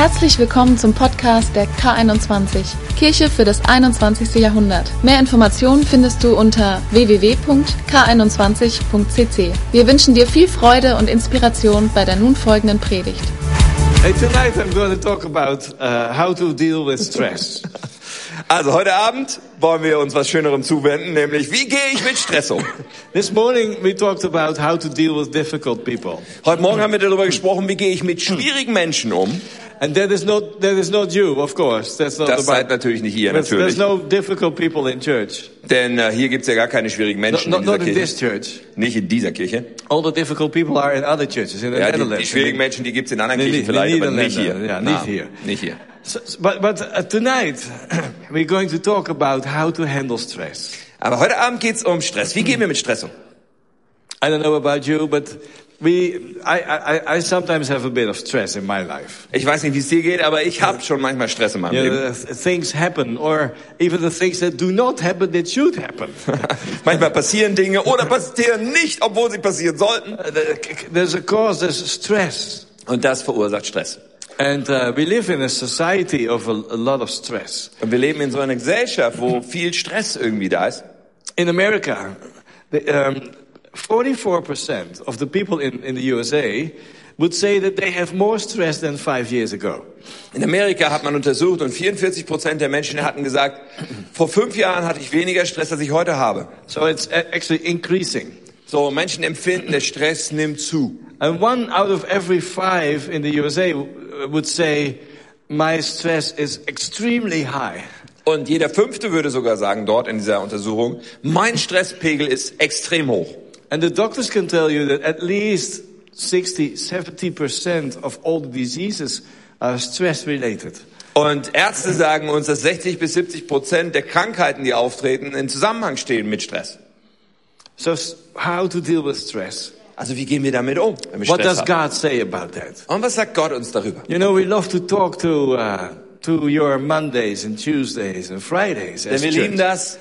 Herzlich willkommen zum Podcast der K21, Kirche für das 21. Jahrhundert. Mehr Informationen findest du unter www.k21.cc. Wir wünschen dir viel Freude und Inspiration bei der nun folgenden Predigt. Hey, tonight I'm going to talk about uh, how to deal with stress. Also heute Abend wollen wir uns was Schönerem zuwenden, nämlich wie gehe ich mit Stress um? This morning we talked about how to deal with difficult people. Heute Morgen haben wir darüber gesprochen, wie gehe ich mit schwierigen Menschen um. And that is not that is not you, of course. That's not Das seid natürlich nicht ihr, There's, there's natürlich. no difficult people in church. Denn äh, hier gibt's ja gar keine schwierigen Menschen not, in dieser not in this church. Nicht in dieser Kirche. All the difficult people are in other churches in the Ja, die, Netherlands. die schwierigen Menschen, die gibt's in anderen Kirchen vielleicht, aber nicht hier. Ja, nicht hier. Nicht hier. So, but but uh, tonight we're going to talk about how to handle stress. Aber heute Abend geht's um Stress. Wie gehen wir mit Stress um? I don't know about you, but we I, I, I sometimes have a bit of stress in my life. Ich weiß nicht, wie es dir geht, aber ich habe schon manchmal Stress in meinem You know, Leben. the things happen, or even the things that do not happen that should happen. manchmal passieren Dinge oder passieren nicht, obwohl sie passieren sollten. Uh, the- there's a cause, there's stress. Und das verursacht Stress. And uh, we live in a society of a, a lot of stress. Und wir leben in so einer Gesellschaft, wo viel Stress irgendwie da ist. In America, the, um, 44% of the people in, in the USA would say that they have more stress than five years ago. In Amerika hat man untersucht und 44 Prozent der Menschen hatten gesagt, vor fünf Jahren hatte ich weniger Stress, als ich heute habe. So it's a- actually increasing. So, Menschen empfinden, der Stress nimmt zu. And one out of every five in the USA w- would say, my stress is extremely high. Und jeder Fünfte würde sogar sagen, dort in dieser Untersuchung, mein Stresspegel ist extrem hoch. And the doctors can tell you that at least 60, 70% of all the diseases are stress related. Und Ärzte sagen uns, dass 60 bis 70 Prozent der Krankheiten, die auftreten, in Zusammenhang stehen mit Stress. So how to deal with stress? Also wie gehen wir damit um, wenn wir What Stress does haben? God say about that? Und was sagt Gott uns darüber? You know, we love to talk to, uh, to your Mondays and Tuesdays and Fridays Denn wir lieben das,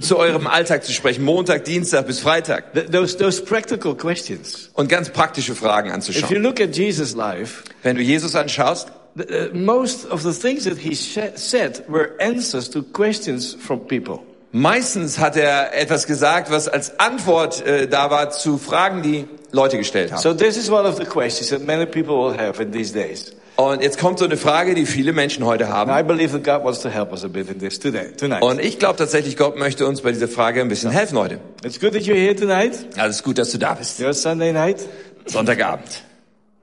zu eurem Alltag zu sprechen, Montag, Dienstag bis Freitag. Th- those, those practical questions. Und ganz praktische Fragen If you anzuschauen. look at Jesus' life, Wenn du Jesus anschaust, The, uh, most of the things that he sh- said were answers to questions from people. meistens hat er etwas gesagt, was als Antwort äh, da war zu Fragen, die Leute gestellt haben. So this is one of the questions that many people will have in these days. Und jetzt kommt so eine Frage, die viele Menschen heute haben. Und ich glaube tatsächlich, Gott möchte uns bei dieser Frage ein bisschen helfen heute. It's good that you're here tonight. Also es ist gut, dass du da bist. You're Sunday night. Sonntagabend.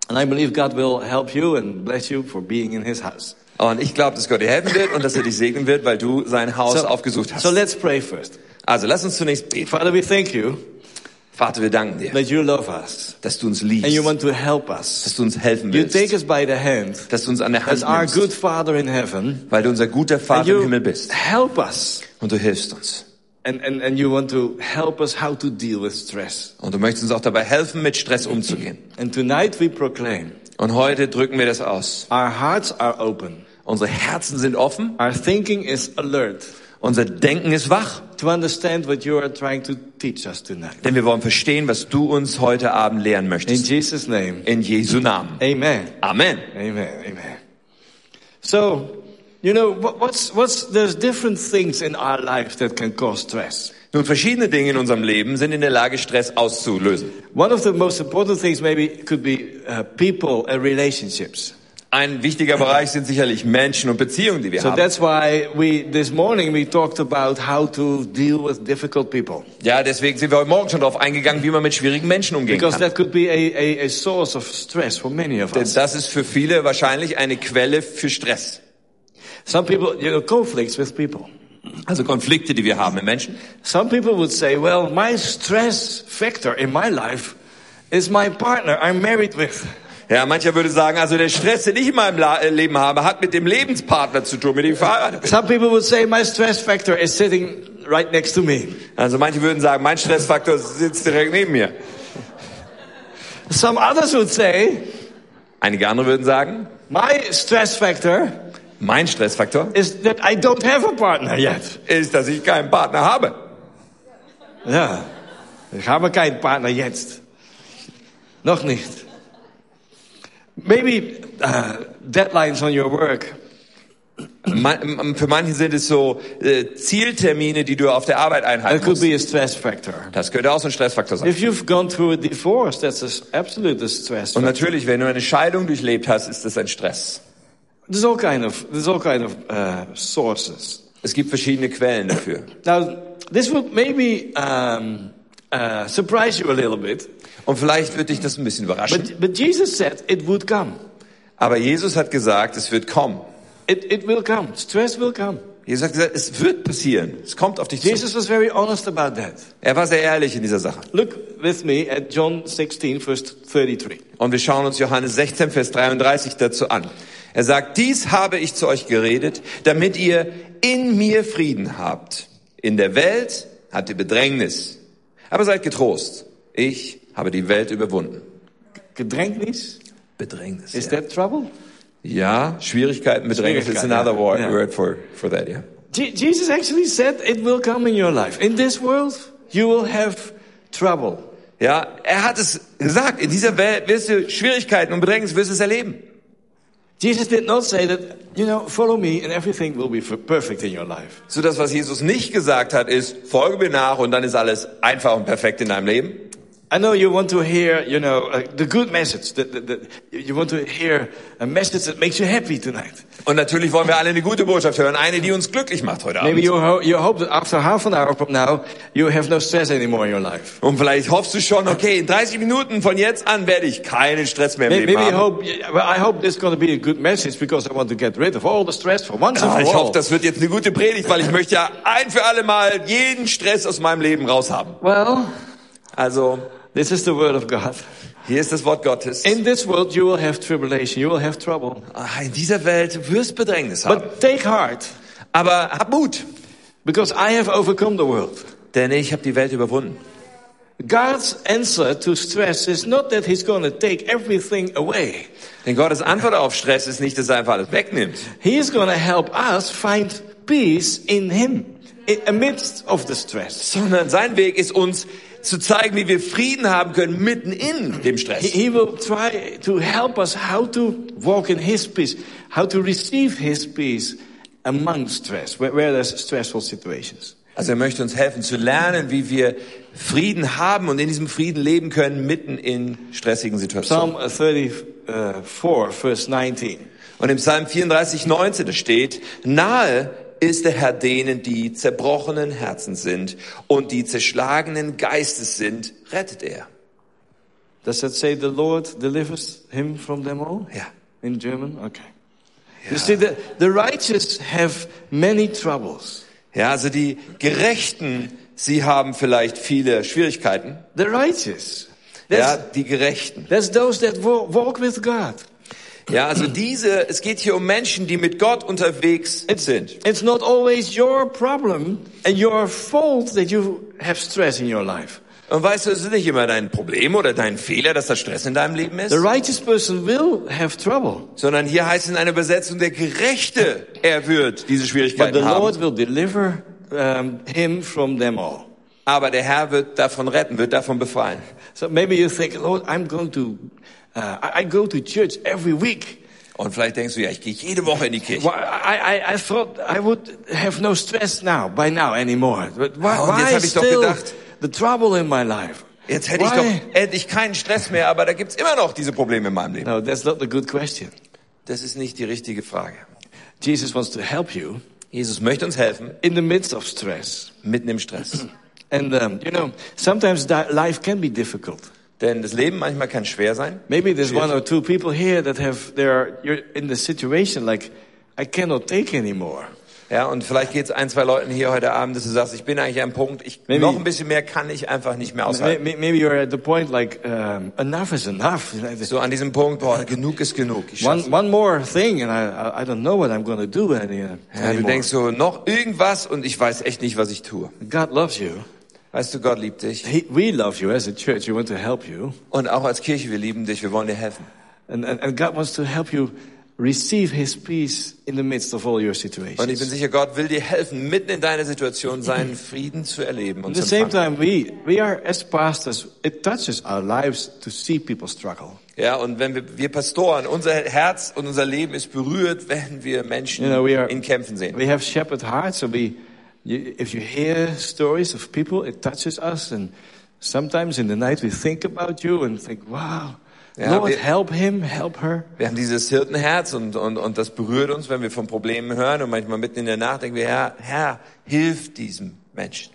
And I believe God will help you and bless you for being in his house. Und ich glaube, dass Gott dir helfen wird und dass er dich segnen wird, weil du sein Haus aufgesucht hast. so let's pray first. Also lass uns zunächst beten. Father, we thank you Vater, wir danken dir, that you love us dass du uns and you liebst, want to help us. dass du uns helfen You take willst, us by the hand dass du uns an der as Hand our nimmst, good Father in heaven. weil du unser guter And Vater im Himmel bist help us. und du hilfst uns. And, and, and you want to help us how to deal with stress. Und du möchtest uns auch dabei helfen, mit Stress umzugehen. And tonight we proclaim Und heute drücken wir das aus. our hearts are open. Unsere Herzen sind offen, Our thinking is alert unser Denken ist wach, to understand what you are trying to teach us tonight. denn wir wollen verstehen, was du uns heute Abend lehren In möchtest. Jesus' name. In Jesu Namen. Amen. Amen. Amen. Amen. So, you know, what, what's, what's, there's different things in our lives that can cause stress. Nun, verschiedene Dinge in unserem Leben sind in der Lage, Stress auszulösen. One of the most important things maybe could be uh, people and relationships. Ein wichtiger Bereich sind sicherlich Menschen und Beziehungen, die wir So haben. that's why we, this morning we talked about how to deal with difficult people. Ja, deswegen sind wir heute Morgen schon darauf eingegangen, wie man mit schwierigen Menschen umgehen Because kann. that could be a, a, a source of stress for many of Denn us. das ist für viele wahrscheinlich eine Quelle für Stress. Some people, you know, conflicts with people. Also Konflikte, die wir haben mit Menschen. Some people would say, well, my stress factor in my life is my partner I'm married with. Ja, mancher würde sagen, also der Stress, den ich in meinem äh, Leben habe, hat mit dem Lebenspartner zu tun, mit dem verheiratet. Some people would say my stress factor is sitting right next to me. Also manche würden sagen, mein Stressfaktor sitzt direkt neben mir. Some others would say Einige andere würden sagen, my stress factor mein Stressfaktor is that I don't have a partner yet. ist, dass ich keinen Partner habe. Ja, ich habe keinen Partner jetzt. Noch nicht. Maybe uh, deadlines on your work. Man, für manche sind es so äh, Zieltermine, die du auf der Arbeit It einhalten could musst. be a stress factor. Das könnte auch so ein Stressfaktor sein. If you've gone through a divorce, that's an absolute stress Und natürlich, wenn du eine Scheidung durchlebt hast, ist das ein Stress. There's all kind of there's all kind of uh, sources. Es gibt verschiedene Quellen dafür. Now, this would maybe um, uh, surprise you a little bit, Und vielleicht wird dich das ein bisschen überraschen. but but Jesus said it would come. Aber Jesus hat gesagt, es wird kommen. It it will come. Stress will come. Jesus hat gesagt, es wird passieren. Es kommt auf dich zu. Jesus was very honest about that. Er war sehr ehrlich in dieser Sache. Look with me at John 16, verse 33. Und wir schauen uns Johannes 16, Vers 33 dazu an. Er sagt, dies habe ich zu euch geredet, damit ihr in mir Frieden habt. In der Welt habt ihr Bedrängnis. Aber seid getrost. Ich habe die Welt überwunden. Gedrängnis? Bedrängnis. Is ja. that trouble? ja, Schwierigkeiten, Bedrängnis. It's Schwierigkeiten, another word, ja. word for, for that, yeah. Je- Jesus actually said it will come in your life. In this world, you will have trouble. Ja, er hat es gesagt, in dieser Welt wirst du Schwierigkeiten und Bedrängnis wirst du es erleben. Jesus did not say that, you know, follow me and everything will be perfect in your life. So das, was Jesus nicht gesagt hat, ist, folge mir nach und dann ist alles einfach und perfekt in deinem Leben. I know you want to hear, you know, uh, the good message. That, that, that you want to hear a message that makes you happy tonight. Und natürlich wollen wir alle eine gute Botschaft hören, eine, die uns glücklich macht heute Maybe Abend. you, ho- you hope that after half an hour from now, you have no stress anymore in your life. Und vielleicht hoffst du schon, okay, in 30 Minuten von jetzt an werde ich keinen Stress mehr im Maybe, Leben maybe you haben. hope, well, I hope this is going to be a good message because I want to get rid of all the stress for once Ja, and ich for all. hoffe, das wird jetzt eine gute Predigt, weil ich möchte ja ein für alle Mal jeden Stress aus meinem Leben raushaben. Well, Also, this is the word of God. hier ist das Wort Gottes. In this world, you will have tribulation. You will have trouble. Ah, In dieser Welt wirst Bedrängnis haben. But take heart Aber hab Mut, because I have overcome the world. denn ich habe die Welt überwunden. God's answer to stress is not that he's going to take everything away. Denn Gottes Antwort auf Stress ist nicht, dass er einfach alles wegnimmt. He is going to help us find peace in him amidst of the stress. sondern sein Weg ist uns zu zeigen, wie wir Frieden haben können mitten in dem Stress. he will try to help us how to walk in his peace, how to receive his peace among stress, where, where there's stressful situations. Also er möchte uns helfen zu lernen, wie wir Frieden haben und in diesem Frieden leben können mitten in stressigen Situationen. Psalm 34, verse 19. Und im Psalm 34, 19 da steht, nahe ist der Herr denen, die zerbrochenen Herzen sind und die zerschlagenen Geistes sind, rettet er. Does that say the Lord delivers him from them all? Ja. In German? Okay. You see, the, the righteous have many troubles. Ja, also die Gerechten, sie haben vielleicht viele Schwierigkeiten. The righteous. Ja, That's, die Gerechten. that's those that wa- walk with God. Ja, also diese, es geht hier um Menschen, die mit Gott unterwegs sind. It's not always your problem and your fault that you have stress in your life. Und weißt du, es ist nicht immer dein Problem oder dein Fehler, dass da Stress in deinem Leben ist, The righteous person will have trouble, sondern hier heißt es in einer Übersetzung, der Gerechte, er wird diese but Schwierigkeiten the Lord haben. will deliver um, him from them all. Aber der Herr wird davon retten, wird davon befreien. So maybe you think, Lord, I'm going to, uh, I, I go to church every week. Und vielleicht denkst du, ja, ich gehe jede Woche in die Kirche. Why, I, I, I thought I would have no stress now, by now anymore. But why, Oh, und jetzt why hab ich doch gedacht- the trouble in my life? Jetzt hätte ich Why? doch endlich keinen Stress mehr, aber da gibt's immer noch diese Probleme in meinem Leben. No, that's not a good question. Das ist nicht die richtige Frage. Jesus wants to help you Jesus möchte uns helfen, in the midst of stress. mitten im Stress. And, um, you know, sometimes life can be difficult. Denn das Leben manchmal kann schwer sein. Maybe there's one or two people here that have, they're, you're in the situation like, I cannot take anymore. Ja, und vielleicht geht es ein, zwei Leuten hier heute Abend, dass du sagst, ich bin eigentlich am Punkt, ich, Maybe- noch ein bisschen mehr kann ich einfach nicht mehr aushalten. may- Maybe you're at the point like, um, enough is enough. So an diesem Punkt, boah, genug ist genug. One, one more thing and I, I- don't know what I'm to do any, uh, ja, du anymore. denkst so, noch irgendwas und ich weiß echt nicht, was ich tue. God loves you. Weißt du, Gott liebt dich. He, we love you as a church. We want to help you. Und auch als Kirche, wir lieben dich, wir wollen dir helfen. And, and, and God wants to help you receive His peace in the midst of all your Und ich bin situations. sicher, Gott will dir helfen, mitten in deiner Situation seinen Frieden zu erleben At und the zu same time, we, we are, as pastors, it touches our lives to see people struggle. Ja, und wenn wir, wir Pastoren, unser Herz und unser Leben ist berührt, wenn wir Menschen You know, we are- in Kämpfen sehen. We have shepherd hearts, so we, you, if you hear stories of people, it touches us. And sometimes in the night we think about you and think, wow, Ja, Lord, wir- help him, help her. Wir haben dieses Hirtenherz und, und, und das berührt uns, wenn wir von Problemen hören und manchmal mitten in der Nacht denken wir, Herr, Herr, hilf diesem Menschen.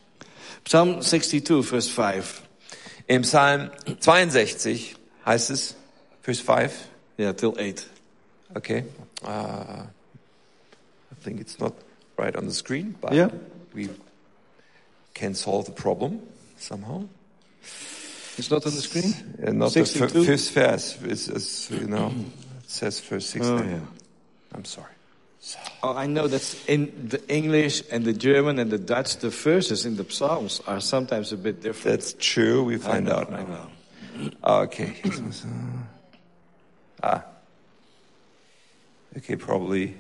Psalm 62, verse 5. Im Psalm 62 heißt es, Vers 5, Yeah, till 8. okay, uh, I think it's not right on the screen, but Yeah. We can solve the problem somehow. It's not on the screen? Uh, not the 62? fir- fifth verse, it's, it's, you know, it says verse 16. Oh, yeah. I'm sorry. Oh, I know that's in the English and the German and the Dutch, the verses in the Psalms are sometimes a bit different. That's true, we I find know, out I now. know. Okay. ah. Okay, probably.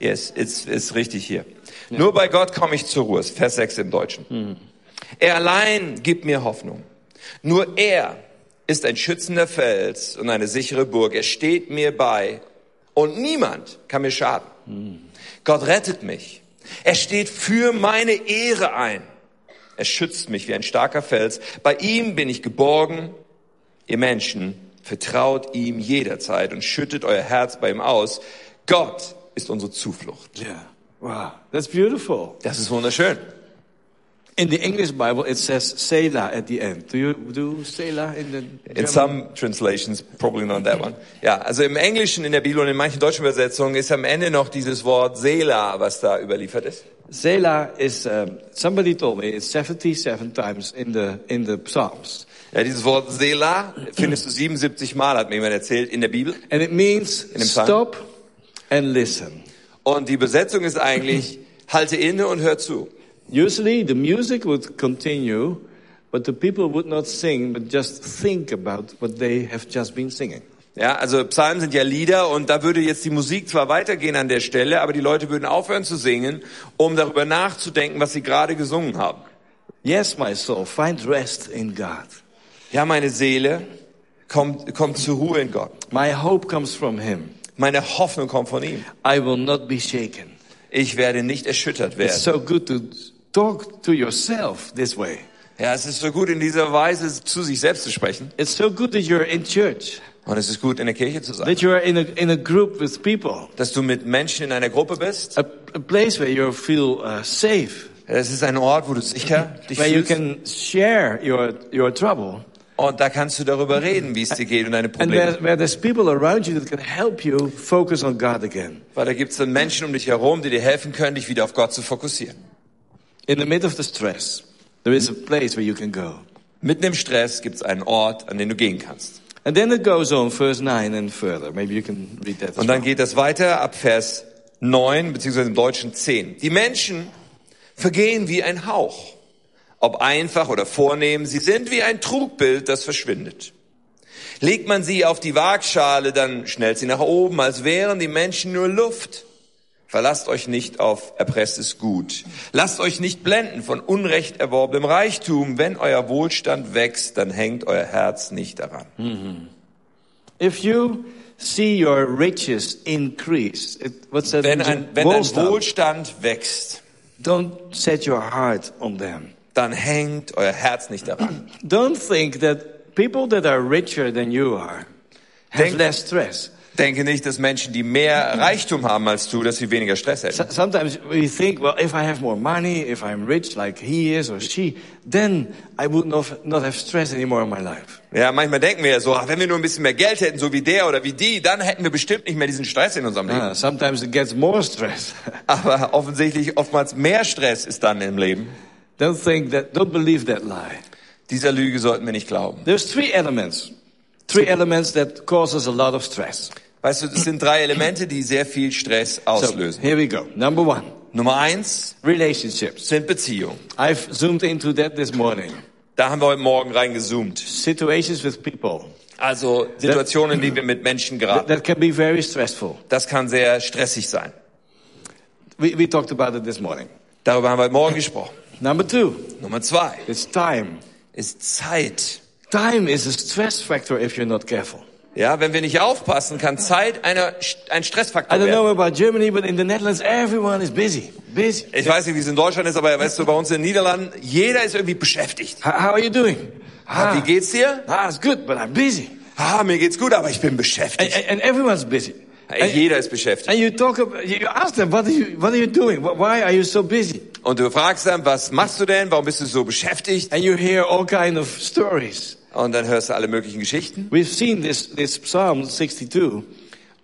Yes, it's, it's richtig hier. Nur bei Gott komme ich zur Ruhe. Vers 6 im Deutschen. Er allein gibt mir Hoffnung. Nur er ist ein schützender Fels und eine sichere Burg. Er steht mir bei und niemand kann mir schaden. Gott rettet mich. Er steht für meine Ehre ein. Er schützt mich wie ein starker Fels. Bei ihm bin ich geborgen. Ihr Menschen, vertraut ihm jederzeit und schüttet euer Herz bei ihm aus. Gott ist unsere Zuflucht. Yeah. Wow. That's beautiful. Das ist wunderschön. In the English Bible, it says Selah at the end. Do you do Selah in the In German? some translations, probably not that one. Ja, also im Englischen, in der Bibel und in manchen deutschen Übersetzungen ist am Ende noch dieses Wort Selah, was da überliefert ist. Selah is, um, somebody told me, it's 77 times in the, in the Psalms. Ja, dieses Wort Selah findest du 77 Mal, hat mir jemand erzählt, in der Bibel. And it means stop and listen. Und die Übersetzung ist eigentlich, halte inne und hör zu. Usually the music would continue, but the people would not sing, but just think about what they have just been singing. Ja, also Psalmen sind ja Lieder und da würde jetzt die Musik zwar weitergehen an der Stelle, aber die Leute würden aufhören zu singen, um darüber nachzudenken, was sie gerade gesungen haben. Yes, my soul, find rest in God. Ja, meine Seele kommt, kommt zur Ruhe in Gott. My hope comes from Him. Meine Hoffnung kommt von ihm. I will not be shaken. Ich werde nicht erschüttert It's werden. so good to talk to yourself this way. Ja, es ist so gut, in dieser Weise zu sich selbst zu sprechen. It's so good that you're in church, Und es ist gut, in der Kirche zu sein. that you're in a, in a group with people, Dass du mit Menschen in einer Gruppe bist. a, a place where you feel uh, safe, Es ist ein Ort, wo du sicher dich where you fühlst. can share your, your trouble, Und da kannst du darüber reden, wie es dir geht und deine and Probleme. where, where there's people around you that can help you focus on God again. Weil da gibt es dann Menschen um dich herum, die dir helfen können, dich wieder auf Gott zu fokussieren. In the midst of the stress, there is a place where you can go. Mitten im Stress gibt es einen Ort, an den du gehen kannst. And then it goes on, verse 9 and further. Maybe you can read that Und dann well. geht das weiter ab Vers 9, beziehungsweise im Deutschen 10. Die Menschen vergehen wie ein Hauch. Ob einfach oder vornehm, sie sind wie ein Trugbild, das verschwindet. Legt man sie auf die Waagschale, dann schnellt sie nach oben, als wären die Menschen nur Luft. Verlasst euch nicht auf erpresstes Gut. Lasst euch nicht blenden von unrecht erworbenem Reichtum. Wenn euer Wohlstand wächst, dann hängt euer Herz nicht daran. If you see your riches increase, what's that? Wenn ein, wenn ein Wohlstand. Wohlstand wächst, Don't set your heart on them. Dann hängt euer Herz nicht daran. Don't think that people that are richer than you are have Denk- less stress. Denke nicht, dass Menschen, die mehr Reichtum haben als du, dass sie weniger Stress So- hätten. Sometimes we think, well, if I have more money, if I'm rich like he is or she, then I would not, not have stress anymore in my life. Ja, manchmal denken wir ja so, ach, wenn wir nur ein bisschen mehr Geld hätten, so wie der oder wie die, dann hätten wir bestimmt nicht mehr diesen Stress in unserem Leben. Ah, sometimes it gets more stress. Aber offensichtlich oftmals mehr Stress ist dann im Leben. Don't think that, don't believe that lie. Dieser Lüge sollten wir nicht glauben. There's three elements. Three elements that cause us a lot of stress. Weißt du, es sind drei Elemente, die sehr viel Stress So, auslösen. here we go. Number one, Nummer eins relationships. sind Beziehungen. I've zoomed into that this morning. Da haben wir heute Morgen reingezoomt. Situations with people. Also Situationen, in denen wir mit Menschen geraten. That can be very stressful. Das kann sehr stressig sein. We, we talked about it this morning. Darüber haben wir heute Morgen gesprochen. Number two, Nummer zwei it's time. ist Zeit. Time is a stress factor if you're not careful. Ja, wenn wir nicht aufpassen, kann Zeit eine, ein I Stressfaktor don't know werden. about Germany, but in the Netherlands, everyone is busy. Busy. Ich weiß nicht, wie es in Deutschland ist, aber weißt du, bei uns in den Niederlanden, jeder ist irgendwie beschäftigt. How, are you doing? Ah, wie geht's dir? ah, it's good, but I'm busy. Ah, mir geht's gut, aber ich bin beschäftigt. and, and everyone's busy. Jeder ist beschäftigt. And you talk about, you ask them, what are you, what are you doing? Wh- Why are you so busy? Und du fragst dann, was machst du denn? Warum bist du so beschäftigt? And you hear all kind of stories. Und dann hörst du alle möglichen Geschichten. We've seen this, this Psalm 62,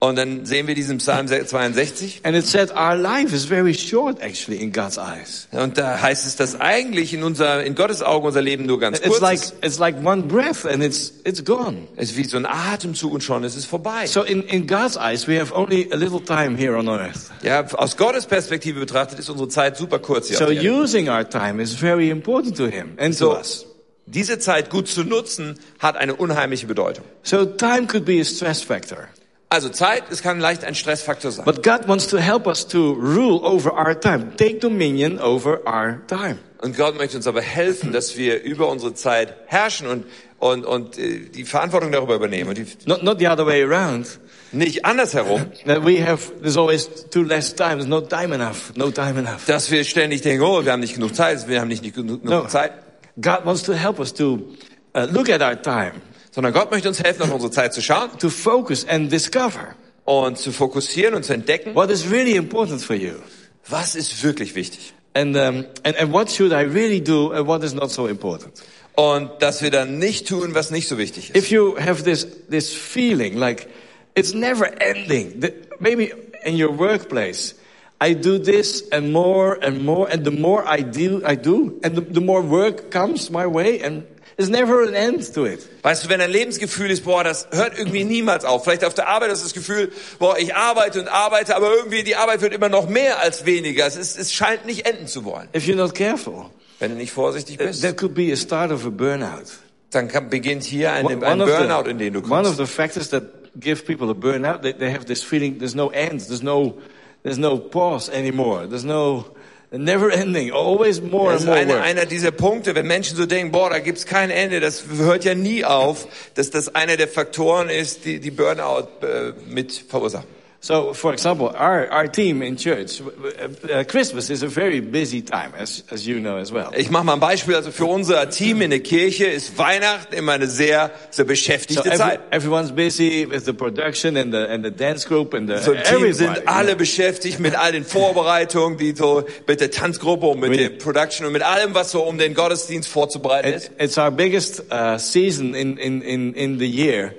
Und dann sehen wir diesen Psalm 62. and it said our life is very short actually in God's eyes. Und da heißt es, dass eigentlich in unser, in Gottes Augen unser Leben nur ganz It's kurz like, ist. it's like one breath and it's, it's gone. Es ist wie so ein Atemzug und schon ist es vorbei. So in, in God's eyes, we have only a little time here on earth. Ja, aus Gottes Perspektive betrachtet ist unsere Zeit super kurz hier. So auf der Erde. using our time is very important to Him and to So, us. diese Zeit gut zu nutzen, hat eine unheimliche Bedeutung. So time could be a stress factor. Also Zeit, es kann leicht ein Stressfaktor sein. But God wants to help us to rule over our time, take dominion over our time. Und Gott möchte uns aber helfen, dass wir über unsere Zeit herrschen und, und, und äh, die Verantwortung darüber übernehmen. Not, not the other way around. nicht andersherum, That we have, there's always too less time, there's no time enough, no time enough. dass wir ständig denken, oh, wir haben nicht genug Zeit, wir haben nicht genug, genug No. Zeit. God wants to help us to uh, look at our time, Sondern Gott möchte uns helfen, auf unsere Zeit zu schauen to focus and discover und zu fokussieren und zu entdecken, what is really important for you. was ist wirklich wichtig. And, um, and, and what should I really do and what is not so important. Und dass wir dann nicht tun, was nicht so wichtig ist. If you have this, this feeling like it's never ending, that maybe in your workplace, I do this and more and more, and the more I do, I do, and the, the more work comes my way, and there's never an end to it. Weißt du, wenn dein Lebensgefühl ist, boah, das hört irgendwie niemals auf. Vielleicht auf der Arbeit hast du das Gefühl, boah, ich arbeite und arbeite, aber irgendwie die Arbeit wird immer noch mehr als weniger. Es, ist, es scheint nicht enden zu wollen. If you're not careful, Wenn du nicht vorsichtig bist, that could be a start of a burnout. dann kann, beginnt hier ein, ein Burnout, the- in den du One of kommst. the factors that give people a burnout, they, they have this feeling there's no end, there's no, there's no pause anymore, there's no never ending, always more Das and more eine, einer dieser Punkte, wenn Menschen so denken, boah, da gibt's kein Ende, das hört ja nie auf, dass das einer der Faktoren ist, die die Burnout äh, mit verursachen. So, for example, our, our team in church, uh, Christmas is a very busy time, as, as you know as well. Ich mache mal ein Beispiel. Also für unser Team in der Kirche ist Weihnachten immer eine sehr, sehr So beschäftigte every, Zeit. everyone's busy with the production and the, and the dance group and the, So Team sind alle beschäftigt mit all den Vorbereitungen, die so mit der Tanzgruppe und mit Really? der Production und mit allem, was so um den Gottesdienst vorzubereiten It, ist. it's our biggest uh, season in, in, in, in the year.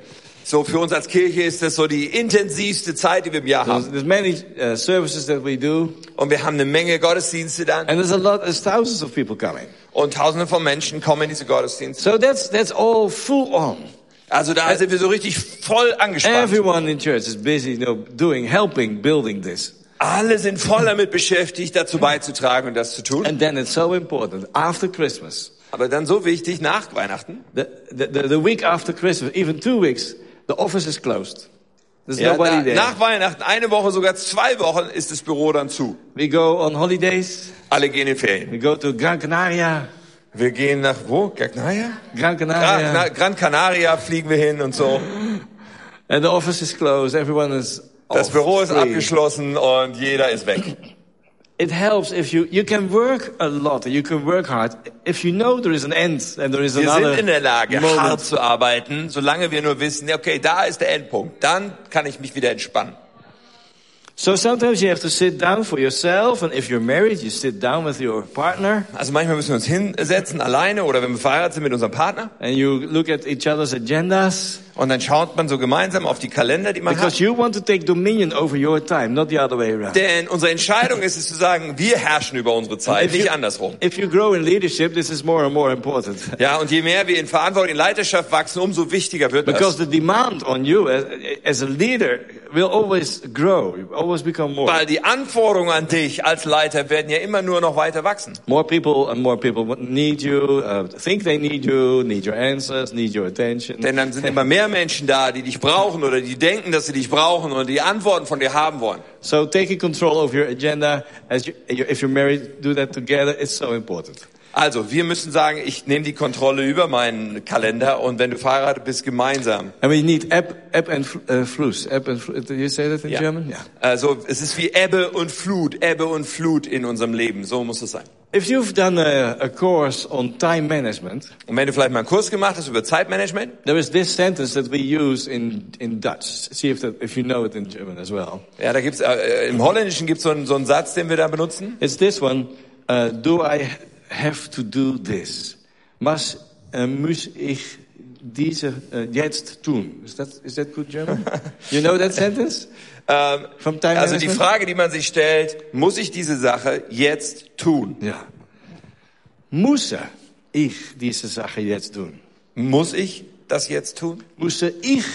So für uns als Kirche ist das so die intensivste Zeit, die wir im Jahr There's, haben. there's many uh, services that we do, Und wir haben eine Menge Gottesdienste dann and there's a lot, there's thousands of people coming. und Tausende von Menschen kommen in diese Gottesdienste. So that's, that's all full on. Also da sind wir so richtig voll angespannt. Everyone in church is busy, you know, doing, helping, building this. Alle sind voll damit beschäftigt, dazu beizutragen und das zu tun. And then it's so important, after Christmas, Aber dann so wichtig nach Weihnachten. the, the, the, the week after Christmas, even two weeks, the office is closed. There's Ja, nobody na, there. nach Weihnachten, eine Woche, sogar zwei Wochen, ist das Büro dann zu. We go on holidays. Alle gehen in Ferien. We go to Gran Canaria. Wir gehen nach wo? Canaria? Gran Gran, Canaria. na, Gran Canaria fliegen wir hin und so. And the office is closed. Everyone is Das off, Büro ist abgeschlossen und jeder ist weg. It helps if you, you can work a lot, you can work hard. If you know there is an end and there is Wir another sind in der Lage, hart moment. zu arbeiten, solange wir nur wissen, okay, da ist der Endpunkt. Dann kann ich mich wieder entspannen. So sometimes you have to sit down for yourself and if you're married, you sit down with your partner Also manchmal müssen wir uns hinsetzen, alleine oder wenn wir verheiratet sind mit unserem Partner. and you look at each other's agendas Und dann schaut man so gemeinsam auf die Kalender, die man because hat. you want to take dominion over your time, not the other way around. Denn unsere Entscheidung ist es zu sagen, wir herrschen über unsere Zeit, you- nicht andersrum. If you grow in leadership, this is more and more important. Ja, und je mehr wir in Verantwortung, in Leiterschaft wachsen, umso wichtiger wird Because das. the demand on you as, as a leader will always grow, always become more. Weil die Anforderungen an dich als Leiter werden ja immer nur noch weiter wachsen. More people and more people need you, uh, think they need you, need your answers, need your attention. Denn dann sind immer mehr Menschen da, die dich brauchen oder die denken, dass sie dich brauchen und die Antworten von dir haben wollen. So taking control of your agenda, as you, if you're married, do that together. It's so important. Also, wir müssen sagen, ich nehme die Kontrolle über meinen Kalender und wenn du verheiratet bist, gemeinsam. And we need ebb, ebb and uh, fluss. Ebb and fl- do you say that in Ja. German? Yeah. Also, es ist wie Ebbe und Flut, Ebbe und Flut in unserem Leben. So muss es sein. If you've done a, a course on time management, Und wenn du vielleicht mal einen Kurs gemacht hast über Zeitmanagement, there is this sentence that we use in, in Dutch. See if, that, if you know it in German as well. ja, da gibt's äh, im Holländischen gibt's so einen, so einen Satz, den wir da benutzen. It's this one. Uh, do I have to do this? Was uh, muss ich diese uh, jetzt tun? Is that, is that good German? you know that sentence? Ähm, From time also die? Frage, die man sich stellt, muss ich diese Sache jetzt tun? Ja. Muss ich diese Sache jetzt tun? Muss ich das jetzt tun? Muss ich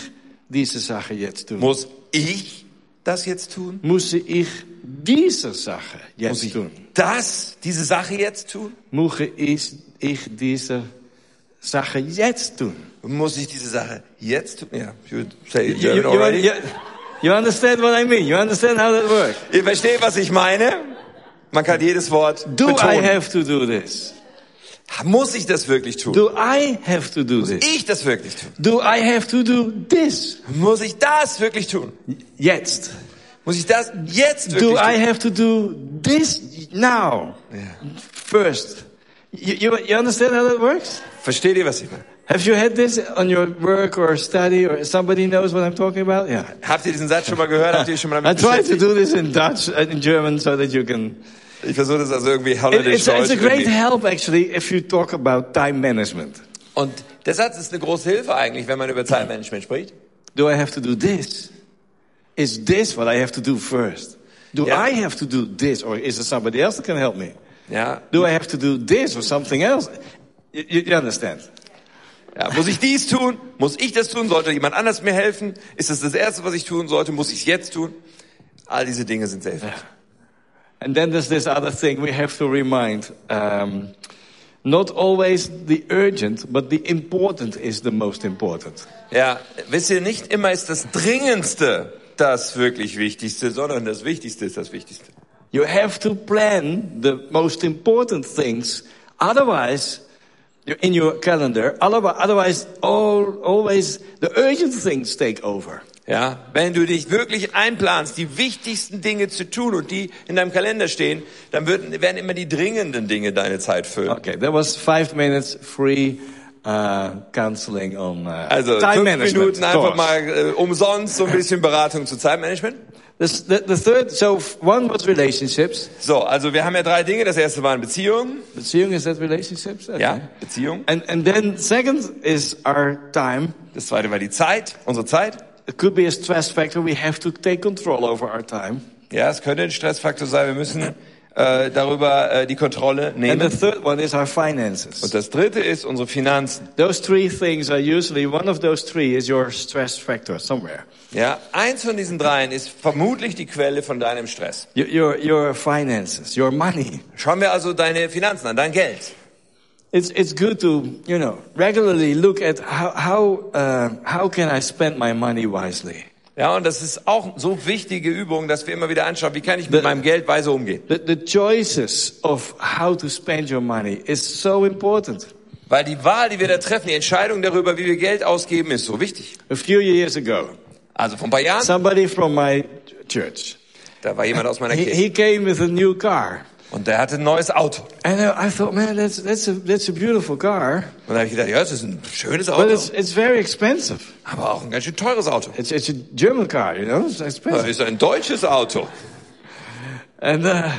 diese Sache jetzt tun? Muss ich das jetzt tun? Muss ich diese Sache Muss jetzt ich tun? das, diese Sache jetzt tun? Muss ich, ich diese Sache jetzt tun? Muss ich diese Sache jetzt tun? Ja, you say You, German you, already. you, you understand what I mean? You understand how that works? Ihr versteht, was ich meine? Man kann jedes Wort Do I betonen. have to do this? Muss ich das wirklich tun? Do I have to do this? ich das wirklich tun? Do I have to do this? Muss ich das wirklich tun? Jetzt. Muss ich das jetzt wirklich Do I have to do this now? First. You, you, you understand how that works? Versteht ihr, was ich meine? Have you had this on your work or study or somebody knows what I'm talking about? Yeah. Habt ihr diesen Satz schon mal gehört? Habt ihr schon mal I damit try to do this in Dutch and in German so that you can. Ich versuche das also irgendwie It, holländisch it's, it's a great irgendwie. help actually if you talk about time management. Und der Satz ist eine große Hilfe eigentlich, wenn man über Zeitmanagement spricht. Do I have to do this? Is this what I have to do first? Do Yeah. I have to do this or is there somebody else that can help me? Ja, Do I have to do this or something else? You, you understand? ja. Muss ich dies tun? Muss ich das tun? Sollte jemand anders mir helfen? Ist das das Erste, was ich tun sollte? Muss ich es jetzt tun? All diese Dinge sind sehr hilfreich. And then there's this other thing we have to remind. Um, not always the urgent, but the important is the most important. Ja, wisst ihr, nicht immer ist das Dringendste das wirklich Wichtigste, sondern das Wichtigste ist das Wichtigste. You have to plan the most important things. Otherwise, in your calendar, otherwise, otherwise all, always the urgent things take over. Ja, wenn du dich wirklich einplanst, die wichtigsten Dinge zu tun und die in deinem Kalender stehen, dann werden immer die dringenden Dinge deine Zeit füllen. Okay, that was five minutes free uh, counseling on uh, Also time fünf management. Minuten einfach mal äh, umsonst so ein bisschen Beratung zu Zeitmanagement. The, the, the third, so one was relationships. So, also wir haben ja drei Dinge. Das erste waren Beziehungen. Beziehung is that relationships? Okay. Ja, Beziehungen. And and then second is our time. Das zweite war die Zeit, unsere Zeit. It could be a stress factor. We have to take control over our time. Ja, es könnte ein Stressfaktor sein. Wir müssen äh, darüber äh, die Kontrolle And the nehmen. third one is our finances. Und das dritte ist unsere Finanzen. Those three things are usually one of those three is your stress factor somewhere. Ja, eins von diesen dreien ist vermutlich die Quelle von deinem Stress. Your your, your finances, your money. Schauen wir also deine Finanzen an, dein Geld. It's it's good to you know regularly look at how how uh, how can I spend my money wisely. Ja, und das ist auch so wichtige Übung, dass wir immer wieder anschauen, wie kann ich mit The- meinem Geld weise umgehen. The, the choices of how to spend your money is so important. Weil die Wahl, die wir da treffen, die Entscheidung darüber, wie wir Geld ausgeben, ist so wichtig. A few years ago, Also vor ein paar Jahren, somebody from my church da war jemand aus meiner he, Kirche he came with a new car, und der hatte ein neues Auto. and I thought, man, that's that's a that's a beautiful car, Und da habe ich gedacht, ja, das ist ein schönes but Auto, it's it's very expensive. aber auch ein ganz schön teures Auto. It's it's a German car, you know, it's Das expensive. ist ein deutsches Auto. And uh,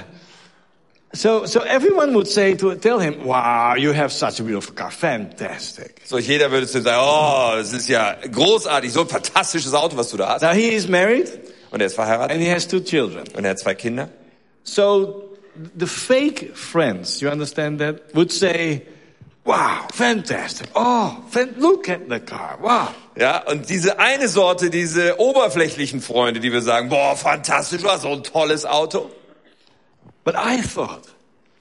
so so everyone would say to tell him, "Wow, you have such a beautiful car, fantastic." So jeder würde zu sagen, oh, das ist ja großartig, so ein fantastisches Auto, was du da hast. Now he is married Und er ist verheiratet and he has two children. und er hat zwei Kinder. So the fake friends, you understand that, would say, Wow, fantastic. Oh, fan- look at the car. Wow. Ja, und diese eine Sorte, diese oberflächlichen Freunde, die wir sagen, boah, fantastisch, war so ein tolles Auto. But I thought,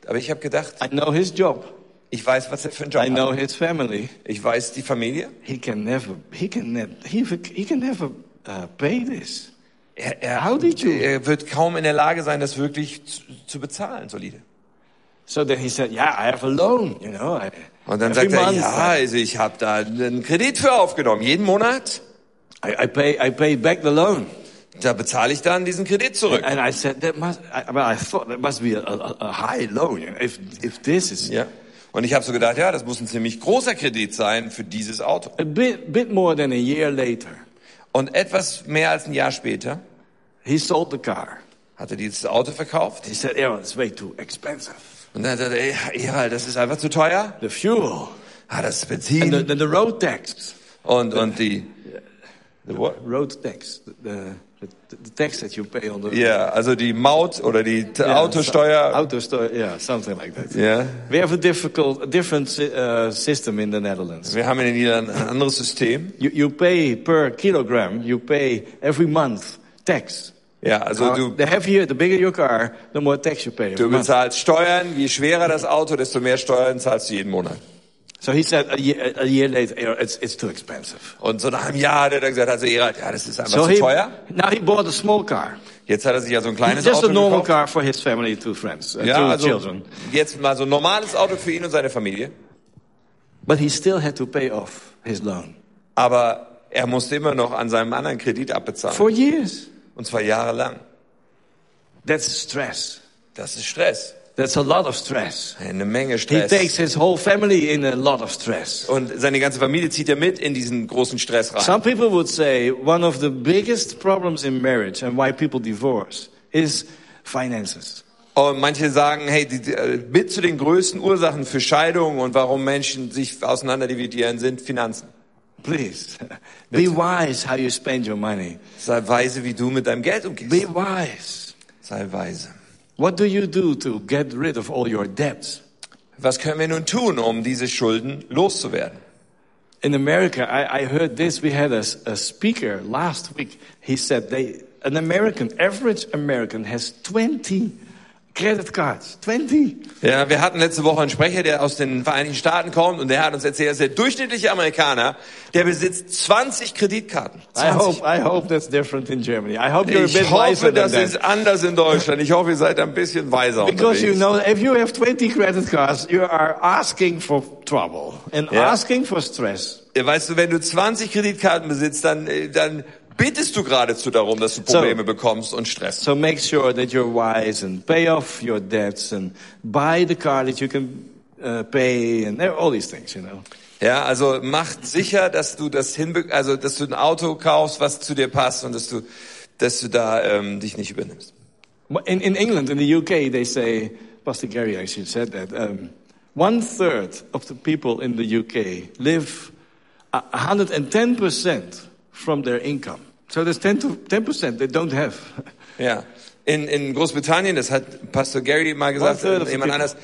Aber ich habe gedacht, I know his job. ich weiß, was er für einen Job I know hat. his family. Ich weiß die Familie. He can never, he can never, he, he can never uh, pay this. Er, er, How did you? er wird kaum in der Lage sein, das wirklich zu, zu bezahlen, solide. So then he said, yeah, I have a loan, you know. I, Und dann sagt er, ja, also ich habe da einen Kredit für aufgenommen, jeden Monat. I, I pay, I pay back the loan. Da bezahle ich dann diesen Kredit zurück. And I said, that must, I, but I thought that must be a, a, a high loan. You know, if, if this is Ja. Und ich habe so gedacht, ja, das muss ein ziemlich großer Kredit sein für dieses Auto. a bit, bit more than a year later, Und etwas mehr als ein Jahr später he sold the car. hat er dieses Auto verkauft. He said, Aaron, it's way too expensive. Und dann hat er, ey, Gerald, das ist einfach zu teuer. The fuel Ah, das and the, Benzin the, the road tax. und, und die, the what? Road tax. The, the, the tax that you pay on the Ja, also die Maut oder die Yeah, Autosteuer. so- Autosteuer, yeah, something like that. Ja. We have a difficult, a different uh, system in the Netherlands. Wir haben in den Niederlanden ein anderes System. You, you pay per kilogram, you pay every month tax. Ja, also Now, du, the heavier, the bigger your car, the more tax you pay. du bezahlst Steuern. Je schwerer das Auto, desto mehr Steuern zahlst du jeden Monat. So he said a year, a year later, "Aaron, it's, it's too expensive. Und so nach einem Jahr hat er dann gesagt, also Gerald, ja, das ist einfach So zu he, teuer. now he bought a small car. Jetzt hat er sich ja so ein kleines Just Auto a normal gekauft. car for his family, two friends, uh, Ja, two also children. jetzt mal so ein normales Auto für ihn und seine Familie. But he still had to pay off his loan. Aber er musste immer noch an seinem anderen Kredit abbezahlen. For years. Und zwar jahrelang. That's stress. Das ist Stress. That's a lot of stress. Eine Menge He takes Stress. his whole family in a lot of stress. Und seine ganze Familie zieht er mit in diesen großen Stress rein. Some people would say one of the biggest problems in marriage and why people divorce is finances. Und manche sagen, hey, die, die, äh, mit zu den größten Ursachen für Scheidungen und warum Menschen sich auseinanderdividieren, sind Finanzen. Please, be wise how you spend your money. Sei weise, wie du mit deinem Geld umgehst. Be wise. Sei weise. What do you do to get rid of all your debts? Was können wir nun tun, um diese Schulden loszuwerden? In America, I, I heard this. We had a, a speaker last week. He said they, an American, average American has 20 credit cards. 20. Ja, wir hatten letzte Woche einen Sprecher, der aus den Vereinigten Staaten kommt und der hat uns erzählt, dass der durchschnittliche Amerikaner, der besitzt 20 Kreditkarten. I 20. hope, I hope that's different in Germany. I hope you're a Ich bit wiser hoffe, than das ist anders in Deutschland. Ich hoffe, ihr seid ein bisschen weiser Because you unterwegs. know, if you have 20 credit cards, you are asking for trouble and Yeah. asking for stress. Ja, Weißt du, wenn du 20 Kreditkarten besitzt, dann, äh, dann bittest du geradezu darum, dass du Probleme bekommst und Stress. So make sure that you're wise and pay off your debts and buy the car that you can uh, pay and all these things, you know. Ja, also mach sicher, dass du das hinbe also dass du ein Auto kaufst, was zu dir passt und dass du, dass du da ähm, dich nicht übernimmst. In, in England, in the UK, they say, Pastor Gary actually said that, um, one third of the people in the UK live a 110% from their income. So there's 10 to 10% they don't have. Ja. In, in Großbritannien, das hat Pastor Gary mal gesagt, jemand anders.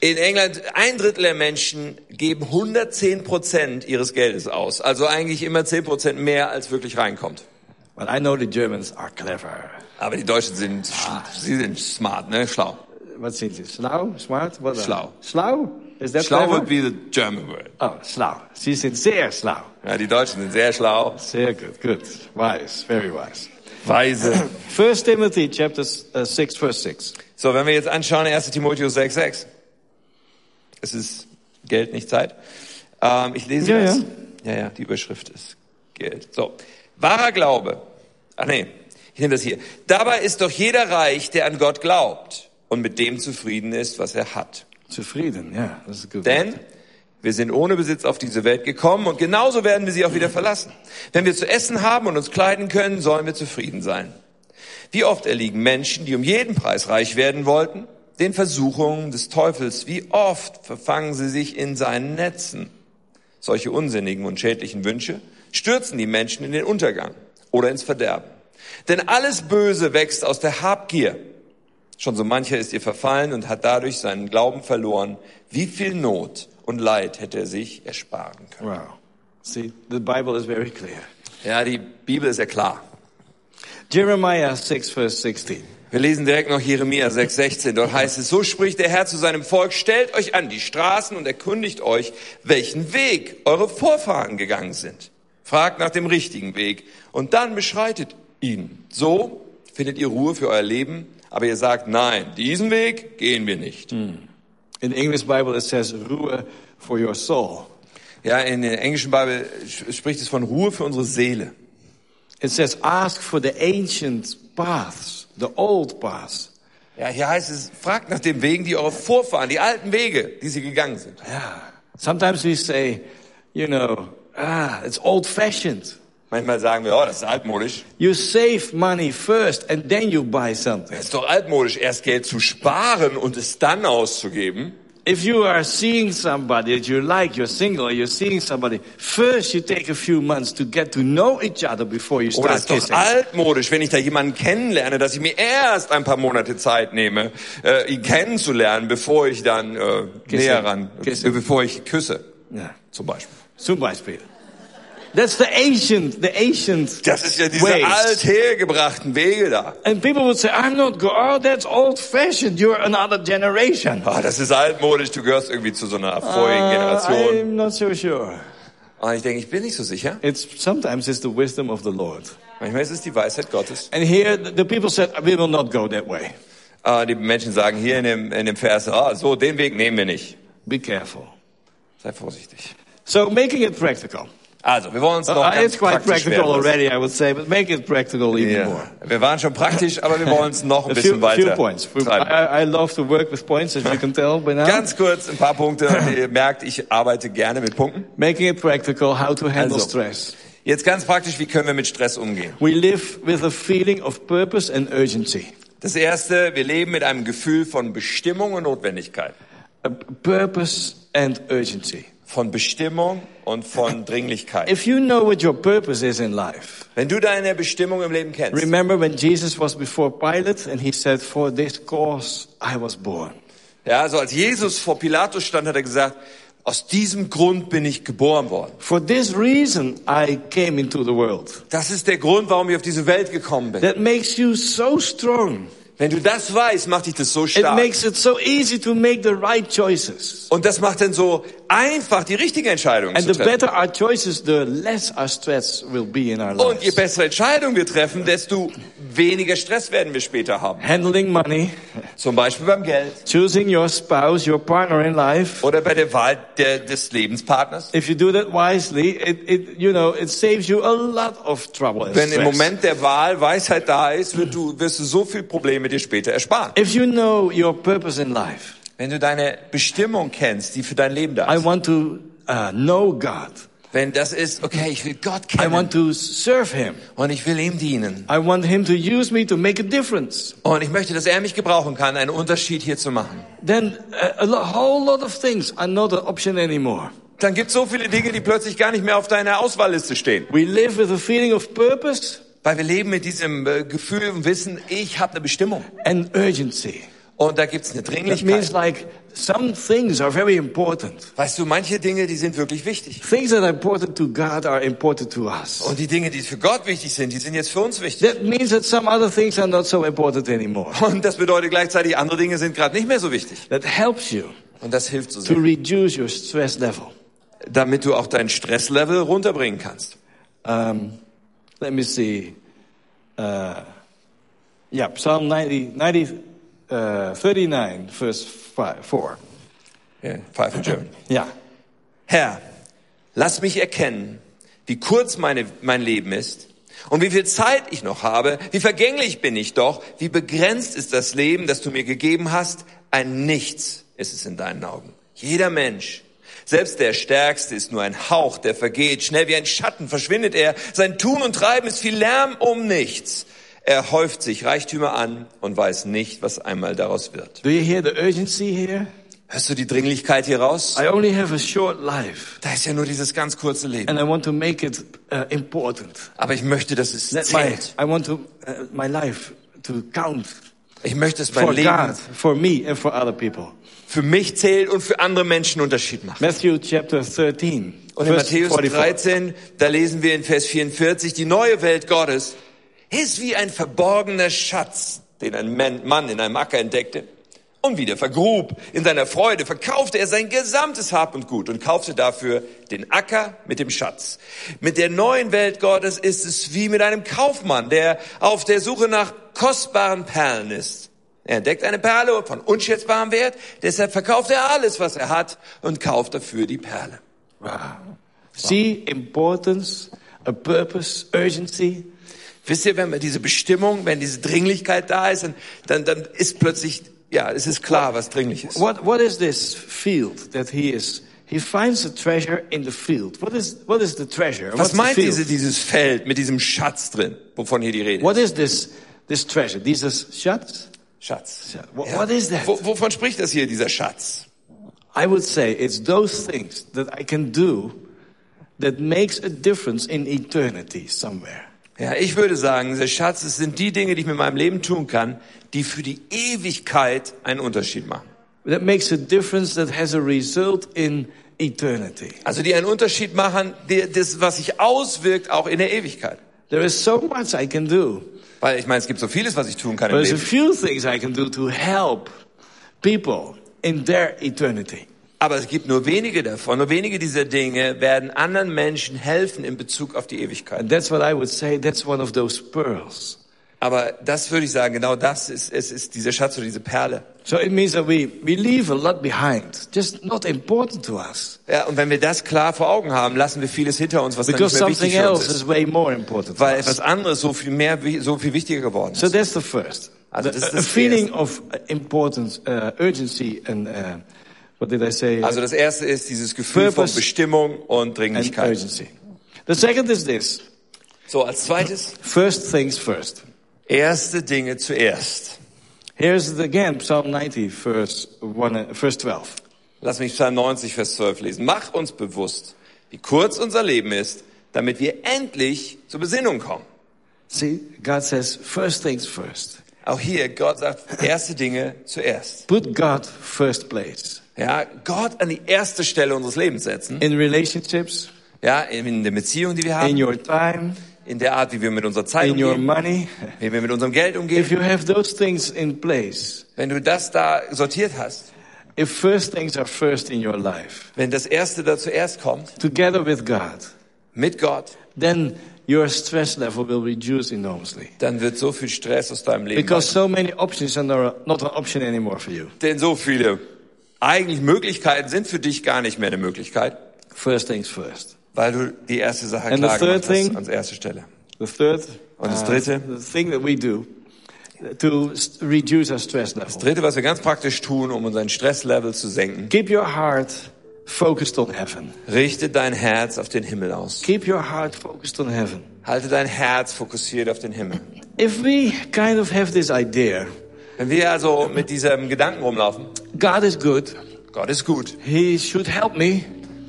In England, ein Drittel der Menschen geben 110 Prozent ihres Geldes aus. Also eigentlich immer 10 Prozent mehr, als wirklich reinkommt. But I know the Germans are clever. Aber die Deutschen sind, sie sind smart, ne? Schlau. What is it? Slow? Smart? What Schlau. Slow? Is that Schlau would be the German word. Oh, schlau. Sie sind sehr schlau. Ja, die Deutschen sind sehr schlau. Sehr gut, good. Wise, very wise. Weise. First Timothy chapter uh, 6 verse 6. So, wenn wir jetzt anschauen, 1. Timotheus 6,6. Es ist Geld, nicht Zeit. Ähm, ich lese Ja, das. ja. Ja, ja, die Überschrift ist Geld. So. Wahrer Glaube. Ach nee, ich nehme das hier. Dabei ist doch jeder reich, der an Gott glaubt und mit dem zufrieden ist, was er hat. Zufrieden, ja, das ist gut. Denn wir sind ohne Besitz auf diese Welt gekommen und genauso werden wir sie auch wieder verlassen. Wenn wir zu essen haben und uns kleiden können, sollen wir zufrieden sein. Wie oft erliegen Menschen, die um jeden Preis reich werden wollten, den Versuchungen des Teufels. Wie oft verfangen sie sich in seinen Netzen. Solche unsinnigen und schädlichen Wünsche stürzen die Menschen in den Untergang oder ins Verderben. Denn alles Böse wächst aus der Habgier. Schon so mancher ist ihr verfallen und hat dadurch seinen Glauben verloren. Wie viel Not und Leid hätte er sich ersparen können. Wow. See, the Bible is very clear. Ja, die Bibel ist ja klar. Jeremiah 6, verse 16. Wir lesen direkt noch Jeremia 6,16. Dort heißt es, so spricht der Herr zu seinem Volk, stellt euch an die Straßen und erkundigt euch, welchen Weg eure Vorfahren gegangen sind. Fragt nach dem richtigen Weg und dann beschreitet ihn. So findet ihr Ruhe für euer Leben, aber ihr sagt, nein, diesen Weg gehen wir nicht. In the English Bible, it says Ruhe for your soul. Ja, in der englischen Bibel spricht es von Ruhe für unsere Seele. It says, ask for the ancient paths, the old paths. Ja, hier heißt es, fragt nach den Wegen, die eure Vorfahren, die alten Wege, die sie gegangen sind. Yeah. Sometimes we say, you know, ah, it's old fashioned. Manchmal sagen wir, oh, das ist altmodisch. You save money first and then you buy something. Es ist doch altmodisch, erst Geld zu sparen und es dann auszugeben. If you are seeing somebody that you like, you're single, you're seeing somebody, first you take a few months to get to know each other before you Oder start es ist doch kissing. altmodisch, wenn ich da jemanden kennenlerne, dass ich mir erst ein paar Monate Zeit nehme, äh, ihn kennenzulernen, bevor ich dann äh, näher ran, äh, bevor ich küsse, Yeah. zum Beispiel. Zum Beispiel. That's the ancient, the ancient Das ist ja diese ways. althergebrachten Wege da. And people would say, I'm not go oh, that's old fashioned. You're another generation. Ah, das ist altmodisch, du gehörst irgendwie zu so einer vorigen Uh, Generation. I'm not so sure. Und ich denke, ich bin nicht so sicher. It's sometimes it's the wisdom of the Lord. Manchmal ist es die Weisheit Gottes. And here the people said, we will not go that way. Ah, die Menschen sagen hier in dem, in dem Vers, ah, so, den Weg nehmen wir nicht. Be careful. Sei vorsichtig. So making it practical. Also, wir wollen uns noch Uh, ganz it's quite praktisch practical werden already, I would say, but make it practical even Ja. more. Wir waren schon praktisch, aber wir wollen es noch ein bisschen few, few weiter treiben. I I love to work with points, as you can tell by now. Ganz kurz ein paar Punkte. Ihr merkt, ich arbeite gerne mit Punkten. Making it practical, how to handle Also. stress. Jetzt ganz praktisch, wie können wir mit Stress umgehen? We live with a feeling of purpose and urgency. Das erste, wir leben mit einem Gefühl von Bestimmung und Notwendigkeit. A purpose and urgency. Von Bestimmung und von Dringlichkeit. If you know what your purpose is in life, Wenn du deine Bestimmung im Leben kennst, remember when Jesus was before Pilate and he said, for this cause I was born. ja, also als Jesus vor Pilatus stand, hat er gesagt, aus diesem Grund bin ich geboren worden. For this reason I came into the world. Das ist der Grund, warum ich auf diese Welt gekommen bin. That makes you so strong. Wenn du das weißt, macht dich das so It stark. makes it so easy to make the right choices. Und das macht dann so einfach, die richtige Entscheidung And zu the treffen. better our choices, the less our stress will be in our Und je bessere Entscheidungen wir treffen, desto weniger Stress werden wir später haben. Handling money, Zum Beispiel beim Geld choosing your spouse, your partner in life. oder bei der Wahl der, des Lebenspartners. If you do that wisely, it, it, you know, it saves you a lot of trouble and Wenn im stress. Moment der Wahl Weisheit da ist, wird du, wirst du so viel Probleme dir später ersparen. If you know your purpose in life, Wenn du deine Bestimmung kennst, die für dein Leben da I ist. want to uh, know God. Wenn das ist, okay, ich will Gott I want kennen to serve Him. und ich will ihm dienen. I want Him to use me to make a difference. Und ich möchte, dass er mich gebrauchen kann, einen Unterschied hier zu machen. Then uh, a lo- whole lot of things are not an option anymore. Dann gibt es so viele Dinge, die plötzlich gar nicht mehr auf deiner Auswahlliste stehen. We live with a feeling of purpose Weil wir leben mit diesem äh, Gefühl und Wissen, ich habe eine Bestimmung. and urgency. Und da gibt's eine That means Dringlichkeit. like some things are very important. Weißt du, manche Dinge, die sind wirklich wichtig. Things that are important to God are important to us. Und die Dinge, die für Gott wichtig sind, die sind jetzt für uns wichtig. That means that some other things are not so important anymore. Und das bedeutet gleichzeitig, andere Dinge sind gerade nicht mehr so wichtig. That helps you Und das hilft so to sehr, reduce your stress level. damit du auch dein Stresslevel runterbringen kannst. Um, let me see. Uh, yeah, Psalm 90, 90 uh, 39, verse 5, 4. Ja, Five in German. Yeah. Herr, lass mich erkennen, wie kurz meine, mein Leben ist und wie viel Zeit ich noch habe, wie vergänglich bin ich doch, wie begrenzt ist das Leben, das du mir gegeben hast. Ein Nichts ist es in deinen Augen. Jeder Mensch, selbst der Stärkste ist nur ein Hauch, der vergeht. Schnell wie ein Schatten verschwindet er. Sein Tun und Treiben ist viel Lärm um nichts. Er häuft sich Reichtümer an und weiß nicht, was einmal daraus wird. Do you hear the urgency here? Hörst du die Dringlichkeit hier raus? I only have a short life Da ist ja nur dieses ganz kurze Leben. and I want to make it uh, important. Aber ich möchte, dass es my, zählt. I want to, uh, my life to count Ich möchte, dass mein for Leben God, for me and for other people. für mich zählt und für andere Menschen Unterschied macht. Matthew chapter 13. Und in Matthäus 44. 13, da lesen wir in Vers 44, die neue Welt Gottes ist wie ein verborgener Schatz, den ein Man- Mann in einem Acker entdeckte und wieder vergrub. In seiner Freude verkaufte er sein gesamtes Hab und Gut und kaufte dafür den Acker mit dem Schatz. Mit der neuen Welt Gottes ist es wie mit einem Kaufmann, der auf der Suche nach kostbaren Perlen ist. Er entdeckt eine Perle von unschätzbarem Wert, deshalb verkauft er alles, was er hat und kauft dafür die Perle. See importance, a purpose, urgency. Wisst ihr, wenn man diese Bestimmung, wenn diese Dringlichkeit da ist, dann, dann, ist plötzlich, ja, es ist klar, was dringlich ist. What, what is this field that he is? He finds a treasure in the field. What is, what is the treasure? Was What's meint diese, dieses Feld mit diesem Schatz drin, wovon hier die Rede What ist? is this, this treasure? Dieses Schatz? Schatz. What, what is that? Wo, wovon spricht das hier, dieser Schatz? I would say it's those things that I can do that makes a difference in eternity somewhere. Ja, ich würde sagen, dieser Schatz, es sind die Dinge, die ich mit meinem Leben tun kann, die für die Ewigkeit einen Unterschied machen. That makes a difference that has a result in eternity. Also die einen Unterschied machen, die, das, was sich auswirkt, auch in der Ewigkeit. There is so much I can do. Weil ich meine, es gibt so vieles, was ich tun kann im There's a Leben. few things I can do to help people in their eternity. Aber es gibt nur wenige davon, nur wenige dieser Dinge werden anderen Menschen helfen in Bezug auf die Ewigkeit. And that's what I would say, that's one of those pearls. Aber das würde ich sagen, genau das ist, es ist dieser Schatz oder diese Perle. So it means that we, we leave a lot behind, just not important to us. Ja, und wenn wir das klar vor Augen haben, lassen wir vieles hinter uns, was dann nicht Because mehr wichtig für uns ist. is way more important Weil etwas anderes so viel mehr, so viel wichtiger geworden ist. So that's the first. Also das ist a das feeling of uh, importance, uh, urgency, and uh, what did I say? Also das erste ist dieses Gefühl von Bestimmung und Dringlichkeit. The second is this: So, als zweites, first things first. erste Dinge zuerst. Here's it again, Psalm 90, verse one, uh, verse 12. Lass mich Psalm 90, Vers 12 lesen. Mach uns bewusst, wie kurz unser Leben ist, damit wir endlich zur Besinnung kommen. See, God says first things first. Auch hier, Gott sagt, erste Dinge zuerst. Put God first place Ja, Gott an die erste Stelle unseres Lebens setzen. in relationships, Ja, in der Beziehung, die wir haben. in your time, in der Art, wie wir mit unserer Zeit in your umgehen, money. wie wir mit unserem Geld If umgehen. you have those things in place, Wenn du das da sortiert hast, if first things are first in your life, wenn das Erste da zuerst kommt, together with God, mit Gott, then your stress level will reduce enormously. dann wird so viel Stress aus deinem Leben. Because so many options are not not an option anymore for you. Denn so viele eigentlich Möglichkeiten sind für dich gar nicht mehr eine Möglichkeit, First things first. weil du die erste Sache And klar gemacht thing? hast, ans erste Stelle. The third, Und das uh, dritte? the thing that we do to reduce our stress level. Dritte, was wir ganz praktisch tun, um unseren Stresslevel zu senken, Keep your heart focused on heaven. richte dein Herz auf den Himmel aus. Keep your heart focused on heaven. Halte dein Herz fokussiert auf den Himmel. If we kind of have this idea, Wenn wir also mit diesem Gedanken rumlaufen, God is good, Gott ist gut, He should help me.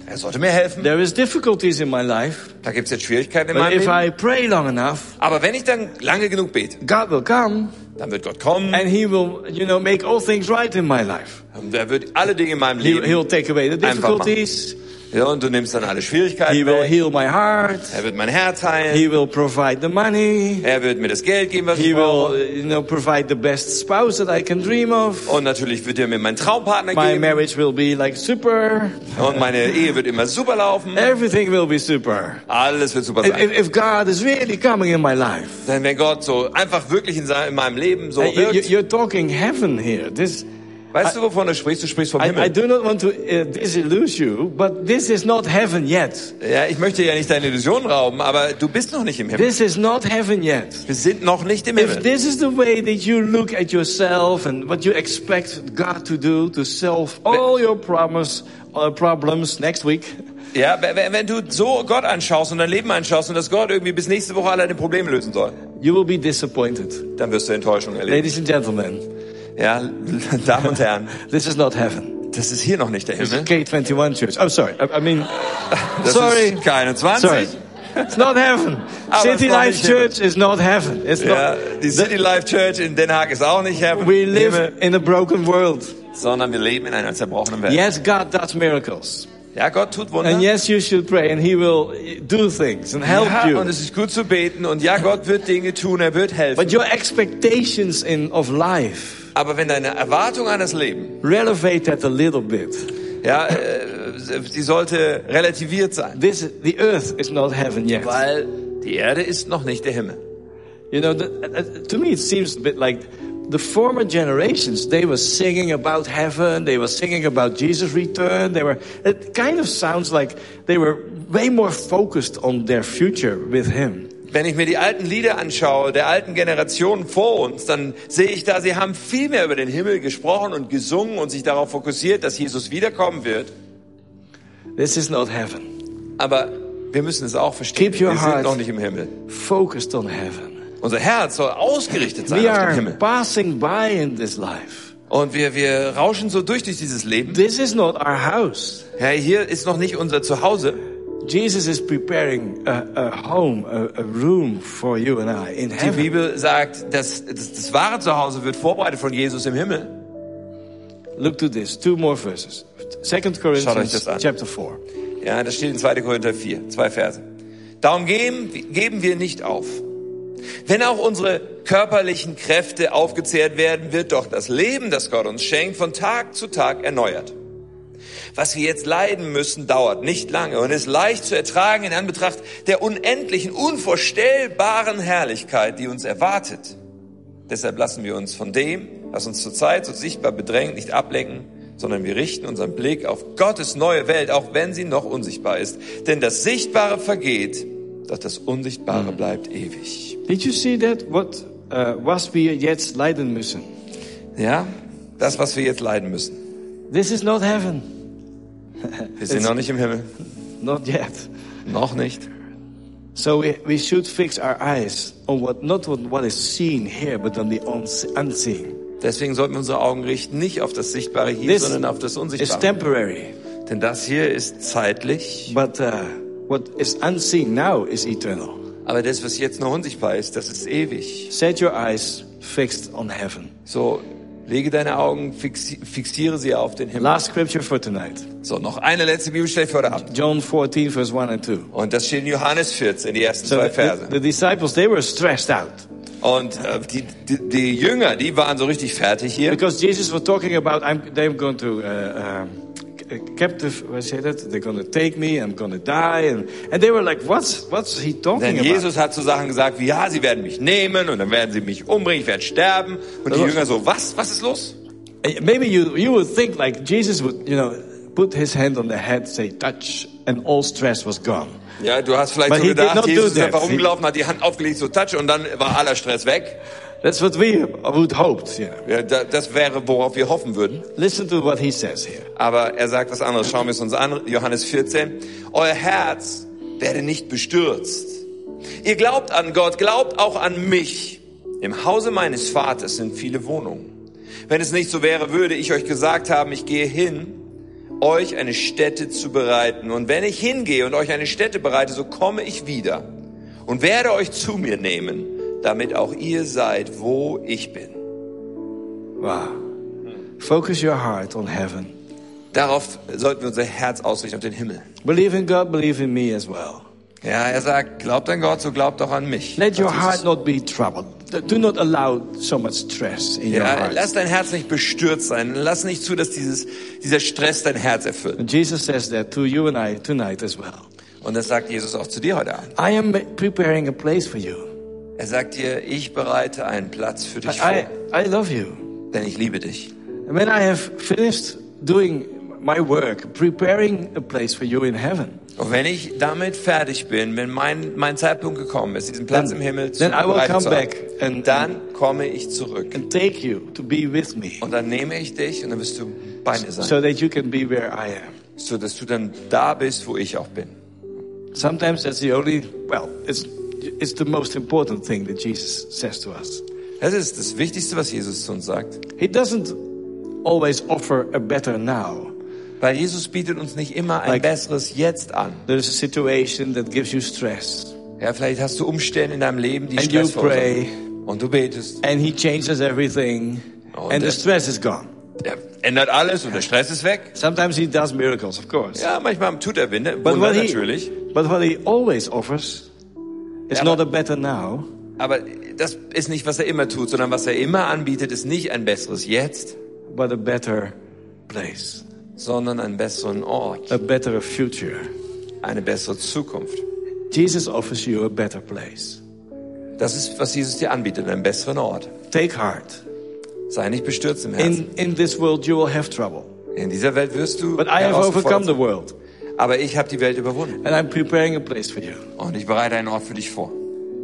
er sollte mir helfen, There is difficulties in my life, da gibt es jetzt Schwierigkeiten in but meinem if Leben. I pray long enough, Aber wenn ich dann lange genug bete, God will come dann wird Gott kommen and He will, you know, make all things right in my life. und er wird alle Dinge in meinem He, Leben he'll take away the difficulties. Ja, und du nimmst dann alle Schwierigkeiten He will weg. heal my heart. Er wird mein Herz heilen. He will provide the money. Er wird mir das Geld geben, was He ich brauche. will, you know, provide the best spouse that I can dream of. Und natürlich wird er mir meinen Traumpartner My geben. marriage will be like super. Und meine Ehe wird immer super laufen. Everything will be super. Alles wird super If, sein. if God is really coming in my life, Denn wenn Gott so einfach wirklich in, seinem, in meinem Leben so Uh, wirkt, you're talking heaven here. This, weißt du, wovon du sprichst? Du sprichst vom I, I Himmel. do not want to uh, disillusion you, but this is not heaven yet. Ja, ich möchte ja nicht deine Illusion rauben, aber du bist noch nicht im Himmel. This is not heaven yet. Wir sind noch nicht im If Himmel. this is the way that you look at yourself and what you expect God to do to solve all your problems, uh, problems next week, Ja, wenn, wenn du so Gott anschaust und dein Leben anschaust und dass Gott irgendwie bis nächste Woche alle deine Probleme lösen soll, you will be disappointed. dann wirst du Enttäuschung erleben. Ladies and gentlemen, Ja, Damen und Herren, this is not heaven. das ist hier noch nicht der Himmel. K21 church. I'm sorry. I, I mean, Das sorry. ist keine 20. Sorry. It's not heaven. Aber City Life Himmel. Church is not heaven. It's Ja, not. die City Life Church in Den Haag ist auch nicht Heaven, We live Himmel, in a broken world. sondern wir leben in einer zerbrochenen Welt. Yes, God does miracles. Ja, Gott tut Wunder. And yes, you should pray and He will do things and help ja, you. und es ist gut zu beten und ja, Gott wird Dinge tun, er wird helfen. But your expectations in, of life, Aber wenn deine Erwartung an das Leben, relevate that a little bit. ja, äh, sie sollte relativiert sein, This, the earth is not heaven yet. weil die Erde ist noch nicht der Himmel. You know, the, uh, to me it seems a bit like the former generations, they were singing about heaven, they were singing about Jesus' return, they were, it kind of sounds like they were way more focused on their future with Him. Wenn ich mir die alten Lieder anschaue, der alten Generationen vor uns, dann sehe ich da, sie haben viel mehr über den Himmel gesprochen und gesungen und sich darauf fokussiert, dass Jesus wiederkommen wird. This is not heaven. Aber wir müssen es auch verstehen. Keep your Wir sind noch nicht im Himmel. Focused on heaven. Unser Herz soll ausgerichtet sein We auf den are Himmel. passing by in this life. Und wir, wir rauschen so durch durch dieses Leben. This is not our house. Ja, hier ist noch nicht unser Zuhause. Jesus is preparing a, a home, a, a room for you and I in Die heaven. Bibel sagt, dass das, das wahre Zuhause wird vorbereitet von Jesus im Himmel. Look to this. Two more verses. Second Corinthians chapter 4. Ja, das steht in 2. Korinther 4, zwei Verse. Darum geben, geben wir nicht auf. Wenn auch unsere körperlichen Kräfte aufgezehrt werden, wird doch das Leben, das Gott uns schenkt, von Tag zu Tag erneuert. Was wir jetzt leiden müssen, dauert nicht lange und ist leicht zu ertragen in Anbetracht der unendlichen, unvorstellbaren Herrlichkeit, die uns erwartet. Deshalb lassen wir uns von dem, was uns zurzeit so sichtbar bedrängt, nicht ablenken, sondern wir richten unseren Blick auf Gottes neue Welt, auch wenn sie noch unsichtbar ist. Denn das Sichtbare vergeht, doch das Unsichtbare bleibt ewig. Did you see that? What uh, was wir jetzt leiden müssen? Ja, das, was wir jetzt leiden müssen. This is not heaven. Wir sind noch nicht im Himmel. Not yet. Noch nicht. So we, we should fix our eyes on what not on what is seen here, but on the uns- unseen. Deswegen sollten wir unsere Augen richten nicht auf das Sichtbare hier, This sondern auf das is Unsichtbare. temporary, Denn das hier ist zeitlich, but uh, what is unseen now is eternal. aber das, was jetzt noch unsichtbar ist, das ist ewig. Set your eyes fixed on heaven. So, lege deine Augen, fixi fixiere sie auf den Himmel. Last scripture for tonight. So, noch eine letzte Bibelstelle für heute Abend. John 14, verse 1 and 2. Und das steht in Johannes 14, die ersten So zwei the, Verse. the disciples, they were stressed out Und äh, die, die, die Jünger, die waren so richtig fertig hier. because Jesus was talking about, I'm, they're going to, uh, c- captive, what say that? They're to take me, I'm to die. And, and they were like, what's, what's he talking Denn about? Jesus hat so Sachen gesagt wie, ja, sie werden mich nehmen und dann werden sie mich umbringen, ich werde sterben. Und die Jünger so, was? Was ist los? Maybe you, you would think like Jesus would, you know, put his hand on their head, say touch, and all stress was gone. Ja, du hast vielleicht But so gedacht, Jesus ist einfach rumgelaufen, hat die Hand aufgelegt, so touch und dann war aller Stress weg. That's what we would hoped, you know. Ja, da- das wäre, worauf wir hoffen würden. Listen to what he says here. Aber er sagt was anderes. Schauen wir es uns an. Johannes 14. Euer Herz werde nicht bestürzt. Ihr glaubt an Gott, glaubt auch an mich. Im Hause meines Vaters sind viele Wohnungen. Wenn es nicht so wäre, würde ich euch gesagt haben, ich gehe hin, euch eine Stätte zu bereiten. Und wenn ich hingehe und euch eine Stätte bereite, so komme ich wieder und werde euch zu mir nehmen, damit auch ihr seid, wo ich bin. Wow. Focus your heart on heaven. Darauf sollten wir unser Herz ausrichten auf den Himmel. Believe in God, believe in me as well. Ja, er sagt, glaubt an Gott, so glaubt auch an mich. Let your heart not be troubled. Do not allow so much stress in your Ja, heart. lass dein Herz nicht bestürzt sein. Lass nicht zu, dass dieses, dieser Stress dein Herz erfüllt. And Jesus says that to you and I tonight as well. Und das sagt Jesus auch zu dir heute Abend. I am preparing a place for you. Er sagt dir, ich bereite einen Platz für dich vor, I love you. denn ich liebe dich. And when I have finished doing my work, preparing a place for you in heaven, Und wenn ich damit fertig bin, wenn mein, mein Zeitpunkt gekommen ist, diesen Platz im Himmel zu then I will come back and, dann komme ich zurück. and take you to be with me Und dann nehme ich dich und dann wirst du bei mir sein, so that you can be where I am. so dass du dann da bist, wo ich auch bin. Sometimes that's the only, well, it's, it's the most important thing that Jesus says to us. Das ist das Wichtigste, was Jesus zu uns sagt. He doesn't always offer a better now, Weil Jesus bietet uns nicht immer ein Like- besseres Jetzt an. There's a situation that gives you stress. Ja, vielleicht hast du Umstände in deinem Leben, die And Stress you pray. Und du betest. And he changes everything. Oh, and the that- stress is gone. Er ändert alles und der Stress ist weg. Sometimes he does miracles, of course. Ja, manchmal tut er Wunder, But Wunder he, natürlich. but what he always offers is Ja, not aber- a better now, Aber das ist nicht, was er immer tut, sondern was er immer anbietet, ist nicht ein besseres Jetzt, but a better place, sondern einen besseren Ort, a better future. eine bessere Zukunft. Jesus offers you a better place. Das ist, was Jesus dir anbietet, einen besseren Ort. Take heart. Sei nicht bestürzt im Herzen. In, in this world you will have trouble. In dieser Welt wirst du But I have overcome the world. Aber ich habe die Welt überwunden. And I'm preparing a place for you. Und ich bereite einen Ort für dich vor.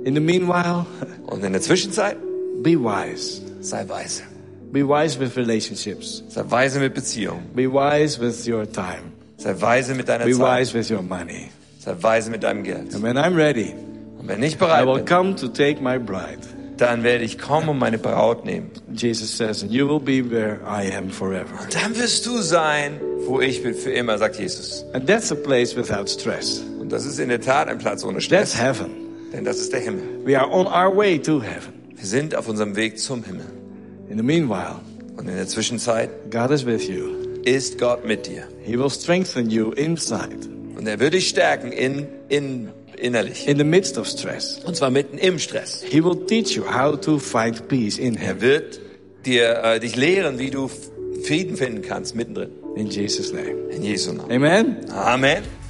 In the meanwhile, Und in der Zwischenzeit, be wise. sei weise. Be wise with relationships. Sei weise mit Beziehungen. Be wise with your time. Sei weise mit deiner Be Zeit. wise with your money. Sei weise mit deinem Geld. And when I'm ready, Und wenn ich I bereit will bin, come to take my bride. Dann werde ich kommen und meine Braut nehmen. Jesus says, you will be where I am forever. Dann wirst du sein, wo ich bin für immer, sagt Jesus. And that's a place without stress. Und das ist in der Tat ein Platz ohne That's Stress. heaven. Denn das ist der Himmel. We are on our way to heaven. Wir sind auf unserem Weg zum Himmel. In the meanwhile, Und in der Zwischenzeit God is with you. ist Gott mit dir. He will strengthen you inside, Und er wird dich stärken in, in, innerlich. in the midst of stress. Und zwar mitten im Stress. He will teach you how to find peace in Him. Er wird dir, äh, dich lehren, wie du Frieden finden kannst mittendrin. In Jesus' name. In Jesu Namen. Amen. Amen.